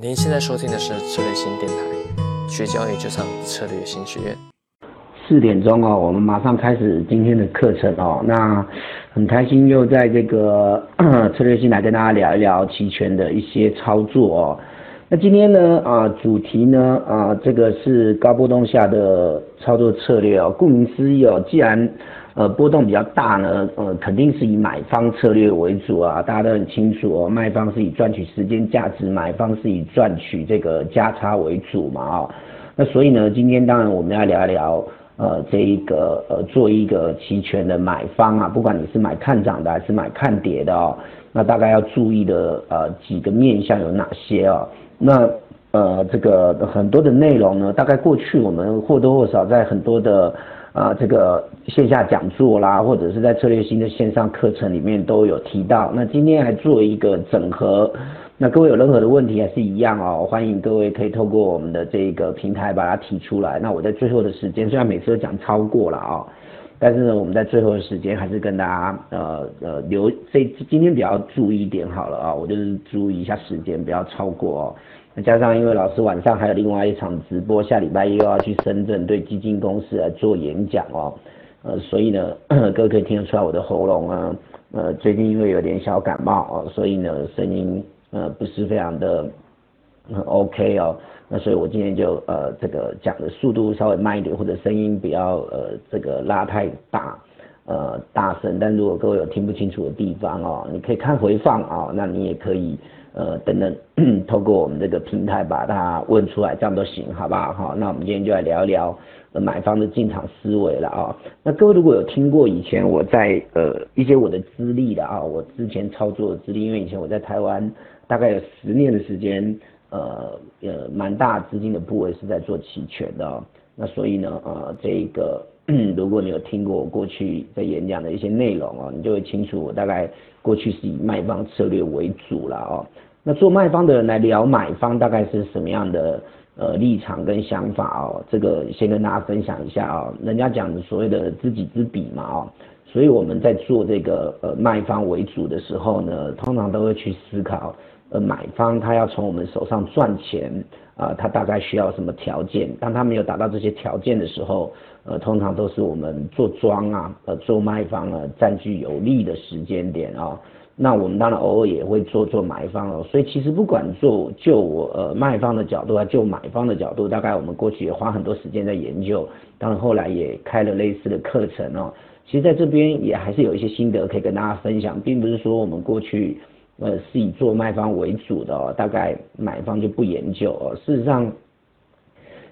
您现在收听的是策略新电台，学交易就上策略新学院。四点钟哦，我们马上开始今天的课程哦。那很开心又在这个 策略新来跟大家聊一聊期权的一些操作哦。那今天呢啊，主题呢啊，这个是高波动下的操作策略哦。顾名思义哦，既然呃，波动比较大呢，呃，肯定是以买方策略为主啊，大家都很清楚哦，卖方是以赚取时间价值，买方是以赚取这个价差为主嘛啊，那所以呢，今天当然我们要聊一聊，呃，这一个呃，做一个期权的买方啊，不管你是买看涨的还是买看跌的哦，那大概要注意的呃几个面向有哪些哦？那呃，这个很多的内容呢，大概过去我们或多或少在很多的。啊，这个线下讲座啦，或者是在策略性的线上课程里面都有提到。那今天还做一个整合，那各位有任何的问题还是一样哦，欢迎各位可以透过我们的这个平台把它提出来。那我在最后的时间，虽然每次都讲超过了啊，但是呢，我们在最后的时间还是跟大家呃呃留这今天比较注意一点好了啊，我就是注意一下时间，不要超过哦。加上，因为老师晚上还有另外一场直播，下礼拜又要去深圳对基金公司来做演讲哦，呃，所以呢，各位可以听得出来我的喉咙啊，呃，最近因为有点小感冒哦，所以呢，声音呃不是非常的 OK 哦，那所以我今天就呃这个讲的速度稍微慢一点，或者声音不要呃这个拉太大呃大声，但如果各位有听不清楚的地方哦，你可以看回放啊，那你也可以。呃，等等，透过我们这个平台把它问出来，这样都行，好不好？那我们今天就来聊一聊买方的进场思维了啊。那各位如果有听过以前我在呃一些我的资历的啊，我之前操作的资历，因为以前我在台湾大概有十年的时间，呃呃蛮大资金的部位是在做期权的，那所以呢，呃这个 如果你有听过我过去在演讲的一些内容哦，你就会清楚我大概过去是以卖方策略为主了哦。那做卖方的人来聊买方大概是什么样的呃立场跟想法哦？这个先跟大家分享一下哦。人家讲的所谓的知己知彼嘛哦，所以我们在做这个呃卖方为主的时候呢，通常都会去思考呃买方他要从我们手上赚钱啊，他大概需要什么条件？当他没有达到这些条件的时候，呃，通常都是我们做庄啊，呃，做卖方啊占据有利的时间点啊。那我们当然偶尔也会做做买方哦，所以其实不管做就我呃卖方的角度啊，就买方的角度，大概我们过去也花很多时间在研究，当然后来也开了类似的课程哦。其实在这边也还是有一些心得可以跟大家分享，并不是说我们过去呃是以做卖方为主的哦，大概买方就不研究哦。事实上，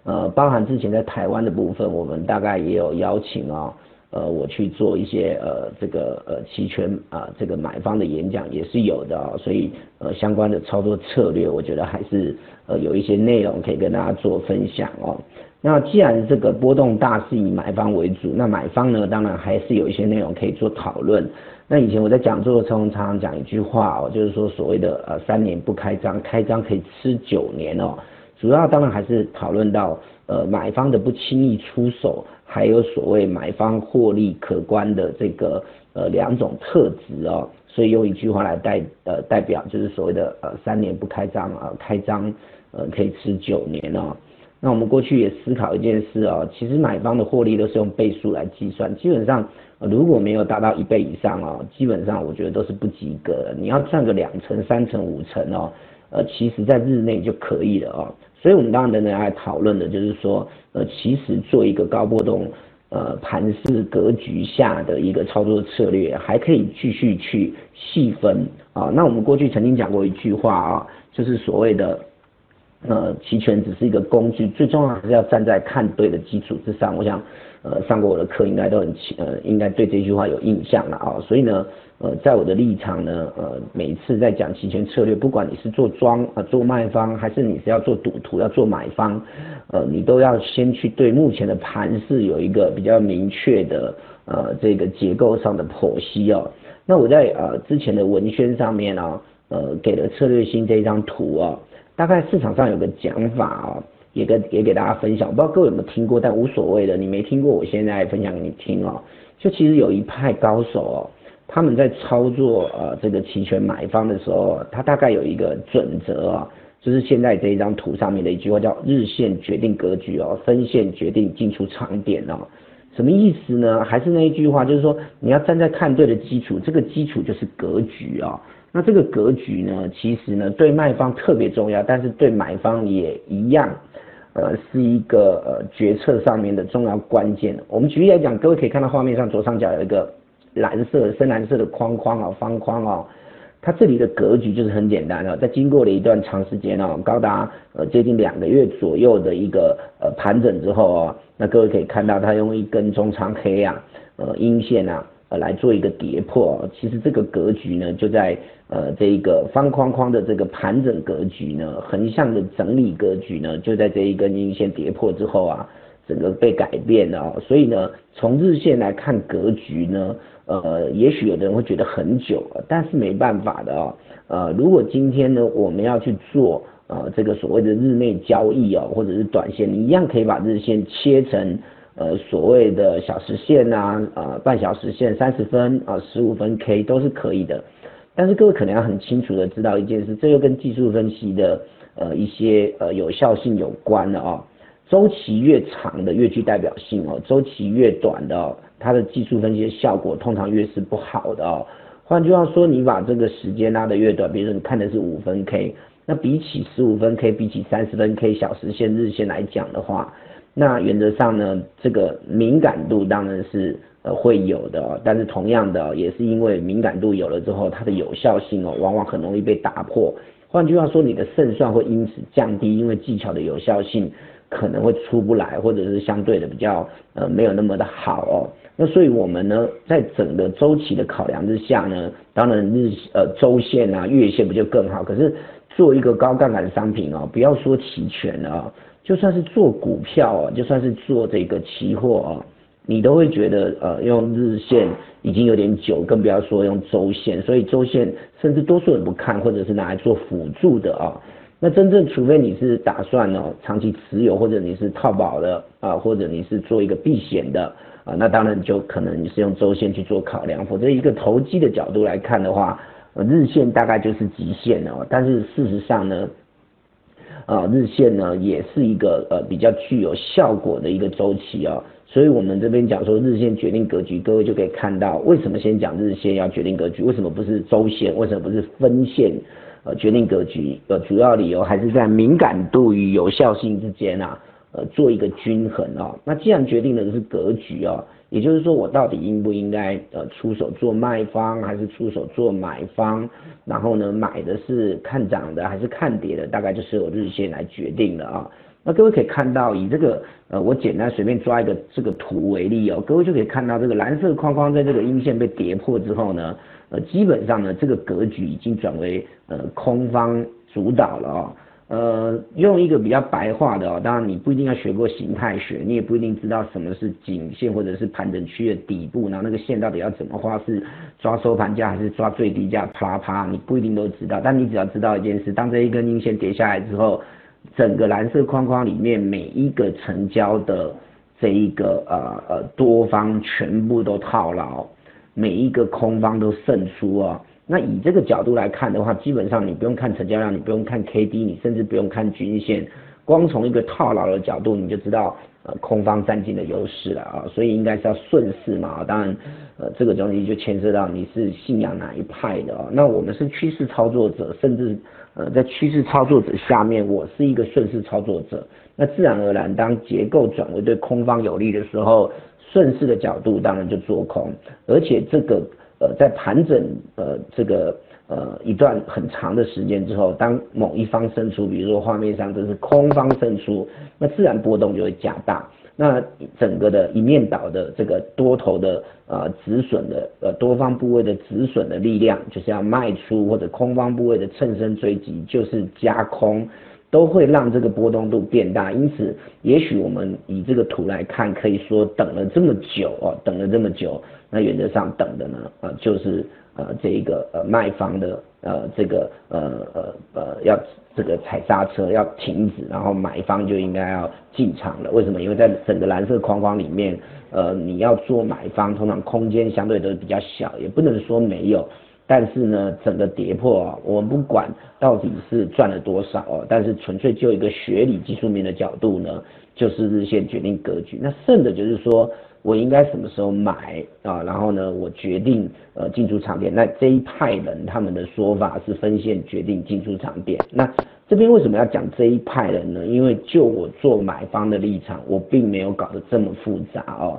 呃，包含之前在台湾的部分，我们大概也有邀请哦。呃，我去做一些呃这个呃期权啊这个买方的演讲也是有的，所以呃相关的操作策略，我觉得还是呃有一些内容可以跟大家做分享哦。那既然这个波动大是以买方为主，那买方呢当然还是有一些内容可以做讨论。那以前我在讲座的时候常常讲一句话哦，就是说所谓的呃三年不开张，开张可以吃九年哦。主要当然还是讨论到呃买方的不轻易出手。还有所谓买方获利可观的这个呃两种特质哦，所以用一句话来代呃代表就是所谓的呃三年不开张啊，开张呃可以吃九年哦。那我们过去也思考一件事哦，其实买方的获利都是用倍数来计算，基本上如果没有达到一倍以上哦，基本上我觉得都是不及格。你要赚个两成、三成、五成哦，呃，其实在日内就可以了哦。所以我们当然等等来讨论的就是说，呃，其实做一个高波动，呃，盘势格局下的一个操作策略，还可以继续去细分啊。那我们过去曾经讲过一句话啊，就是所谓的，呃，期权只是一个工具，最重要还是要站在看对的基础之上。我想，呃，上过我的课应该都很呃，应该对这句话有印象了啊。所以呢。呃，在我的立场呢，呃，每次在讲期权策略，不管你是做庄啊，做卖方，还是你是要做赌徒，要做买方，呃，你都要先去对目前的盘势有一个比较明确的呃这个结构上的剖析哦。那我在呃之前的文宣上面呢，呃，给了策略性这一张图哦，大概市场上有个讲法哦，也跟也给大家分享，不知道各位有没有听过，但无所谓的，你没听过，我现在分享给你听哦。就其实有一派高手哦。他们在操作呃这个期权买方的时候，他大概有一个准则啊，就是现在这一张图上面的一句话，叫日线决定格局哦，分线决定进出场点哦。什么意思呢？还是那一句话，就是说你要站在看对的基础，这个基础就是格局啊。那这个格局呢，其实呢对卖方特别重要，但是对买方也一样，呃，是一个呃决策上面的重要关键。我们举例来讲，各位可以看到画面上左上角有一个蓝色、深蓝色的框框啊，方框啊。它这里的格局就是很简单的，在经过了一段长时间哦，高达呃接近两个月左右的一个呃盘整之后哦，那各位可以看到它用一根中长黑啊呃阴线啊呃来做一个跌破，其实这个格局呢就在呃这一个方框框的这个盘整格局呢，横向的整理格局呢就在这一根阴线跌破之后啊，整个被改变了，所以呢从日线来看格局呢。呃，也许有的人会觉得很久，但是没办法的哦。呃，如果今天呢，我们要去做呃这个所谓的日内交易哦，或者是短线，你一样可以把日线切成呃所谓的小时线呐，呃半小时线、三十分啊、十五分 K 都是可以的。但是各位可能要很清楚的知道一件事，这又跟技术分析的呃一些呃有效性有关了哦。周期越长的越具代表性哦，周期越短的哦。它的技术分析的效果通常越是不好的哦。换句话说，你把这个时间拉得越短，比如说你看的是五分 K，那比起十五分 K，比起三十分 K 小时线、日线来讲的话，那原则上呢，这个敏感度当然是呃会有的，但是同样的也是因为敏感度有了之后，它的有效性哦，往往很容易被打破。换句话说，你的胜算会因此降低，因为技巧的有效性可能会出不来，或者是相对的比较呃没有那么的好哦。那所以我们呢，在整个周期的考量之下呢，当然日呃周线啊、月线不就更好？可是做一个高杠杆商品哦，不要说期权了，就算是做股票啊，就算是做这个期货啊，你都会觉得呃用日线已经有点久，更不要说用周线。所以周线甚至多数人不看，或者是拿来做辅助的啊。那真正除非你是打算哦长期持有，或者你是套保的啊，或者你是做一个避险的。啊，那当然就可能你是用周线去做考量，否则一个投机的角度来看的话，呃，日线大概就是极限了。但是事实上呢，啊，日线呢也是一个呃比较具有效果的一个周期啊。所以我们这边讲说日线决定格局，各位就可以看到为什么先讲日线要决定格局，为什么不是周线，为什么不是分线呃决定格局？呃，主要理由还是在敏感度与有效性之间啊。呃，做一个均衡啊。那既然决定的是格局啊，也就是说，我到底应不应该呃出手做卖方，还是出手做买方？然后呢，买的是看涨的还是看跌的？大概就是由日线来决定的啊。那各位可以看到，以这个呃，我简单随便抓一个这个图为例哦，各位就可以看到这个蓝色框框在这个阴线被跌破之后呢，呃，基本上呢，这个格局已经转为呃空方主导了啊。呃，用一个比较白话的哦，当然你不一定要学过形态学，你也不一定知道什么是颈线或者是盘整区的底部，然后那个线到底要怎么画，是抓收盘价还是抓最低价，啪啪，你不一定都知道。但你只要知道一件事，当这一根阴线跌下来之后，整个蓝色框框里面每一个成交的这一个呃呃多方全部都套牢，每一个空方都胜出啊。那以这个角度来看的话，基本上你不用看成交量，你不用看 K D，你甚至不用看均线，光从一个套牢的角度，你就知道呃空方占尽的优势了啊，所以应该是要顺势嘛。当然，呃这个东西就牵涉到你是信仰哪一派的啊。那我们是趋势操作者，甚至呃在趋势操作者下面，我是一个顺势操作者。那自然而然，当结构转为对空方有利的时候，顺势的角度当然就做空，而且这个。呃，在盘整呃这个呃一段很长的时间之后，当某一方胜出，比如说画面上这是空方胜出，那自然波动就会加大。那整个的一面倒的这个多头的呃止损的呃多方部位的止损的力量，就是要卖出或者空方部位的趁胜追击，就是加空，都会让这个波动度变大。因此，也许我们以这个图来看，可以说等了这么久哦，等了这么久。那原则上等的呢，呃，就是呃这一个呃卖方的呃这个呃呃呃要这个踩刹车要停止，然后买方就应该要进场了。为什么？因为在整个蓝色框框里面，呃你要做买方，通常空间相对都比较小，也不能说没有，但是呢，整个跌破啊，我们不管到底是赚了多少哦，但是纯粹就一个学理技术面的角度呢，就是日线决定格局。那剩的就是说我应该什么时候买啊？然后呢，我决定呃进出场点。那这一派人他们的说法是分线决定进出场点。那这边为什么要讲这一派人呢？因为就我做买方的立场，我并没有搞得这么复杂哦。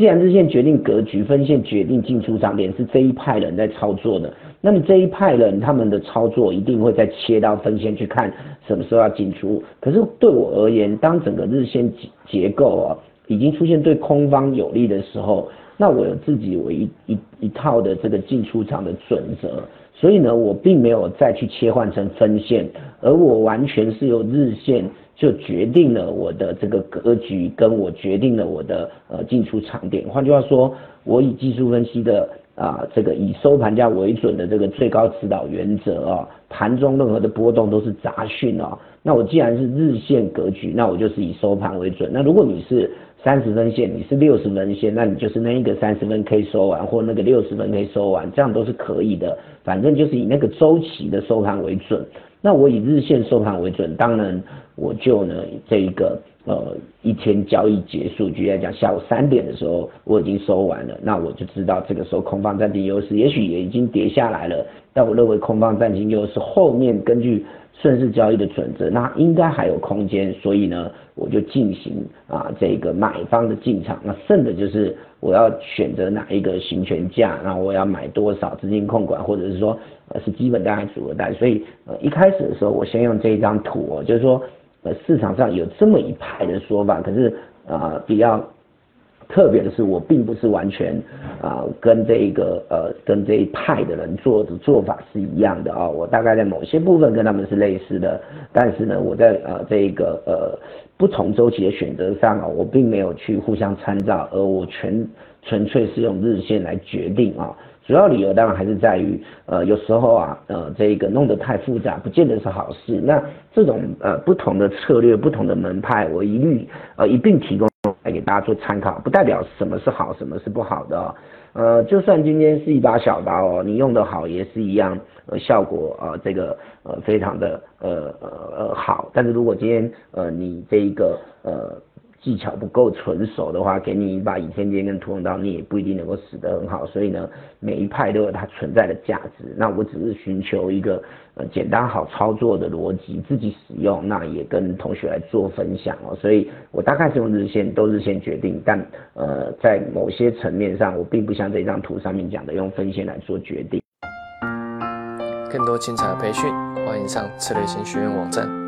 既然日线决定格局，分线决定进出场点，是这一派人在操作的，那么这一派人他们的操作一定会再切到分线去看什么时候要进出。可是对我而言，当整个日线结结构啊已经出现对空方有利的时候，那我有自己我一一一套的这个进出场的准则，所以呢，我并没有再去切换成分线，而我完全是由日线。就决定了我的这个格局，跟我决定了我的呃进出场点。换句话说，我以技术分析的啊这个以收盘价为准的这个最高指导原则啊，盘中任何的波动都是杂讯啊。那我既然是日线格局，那我就是以收盘为准。那如果你是三十分线，你是六十分线，那你就是那一个三十分可以收完，或那个六十分可以收完，这样都是可以的。反正就是以那个周期的收盘为准。那我以日线收盘为准，当然我就呢这一个呃一天交易结束，举例来讲，下午三点的时候我已经收完了，那我就知道这个时候空方占尽优势，也许也已经跌下来了，但我认为空方占尽优势，后面根据顺势交易的准则，那应该还有空间，所以呢我就进行啊这个买方的进场，那剩的就是我要选择哪一个行权价，那我要买多少资金控管，或者是说。是基本单还是组合单？所以呃，一开始的时候，我先用这一张图，就是说，呃，市场上有这么一派的说法，可是啊，比较特别的是，我并不是完全啊跟这一个呃跟这一派的人做的做法是一样的啊，我大概在某些部分跟他们是类似的，但是呢，我在呃这个呃不同周期的选择上啊，我并没有去互相参照，而我全纯粹是用日线来决定啊。主要理由当然还是在于，呃，有时候啊，呃，这个弄得太复杂，不见得是好事。那这种呃不同的策略、不同的门派，我一律呃一并提供来给大家做参考，不代表什么是好，什么是不好的。呃，就算今天是一把小刀哦，你用得好也是一样，呃，效果啊，这个呃非常的呃呃呃好。但是如果今天呃你这一个呃。技巧不够纯熟的话，给你一把倚天剑跟屠龙刀，你也不一定能够使得很好。所以呢，每一派都有它存在的价值。那我只是寻求一个呃简单好操作的逻辑，自己使用，那也跟同学来做分享哦。所以我大概是用日线，都日线决定。但呃，在某些层面上，我并不像这张图上面讲的用分线来做决定。更多精彩的培训，欢迎上策略型学院网站。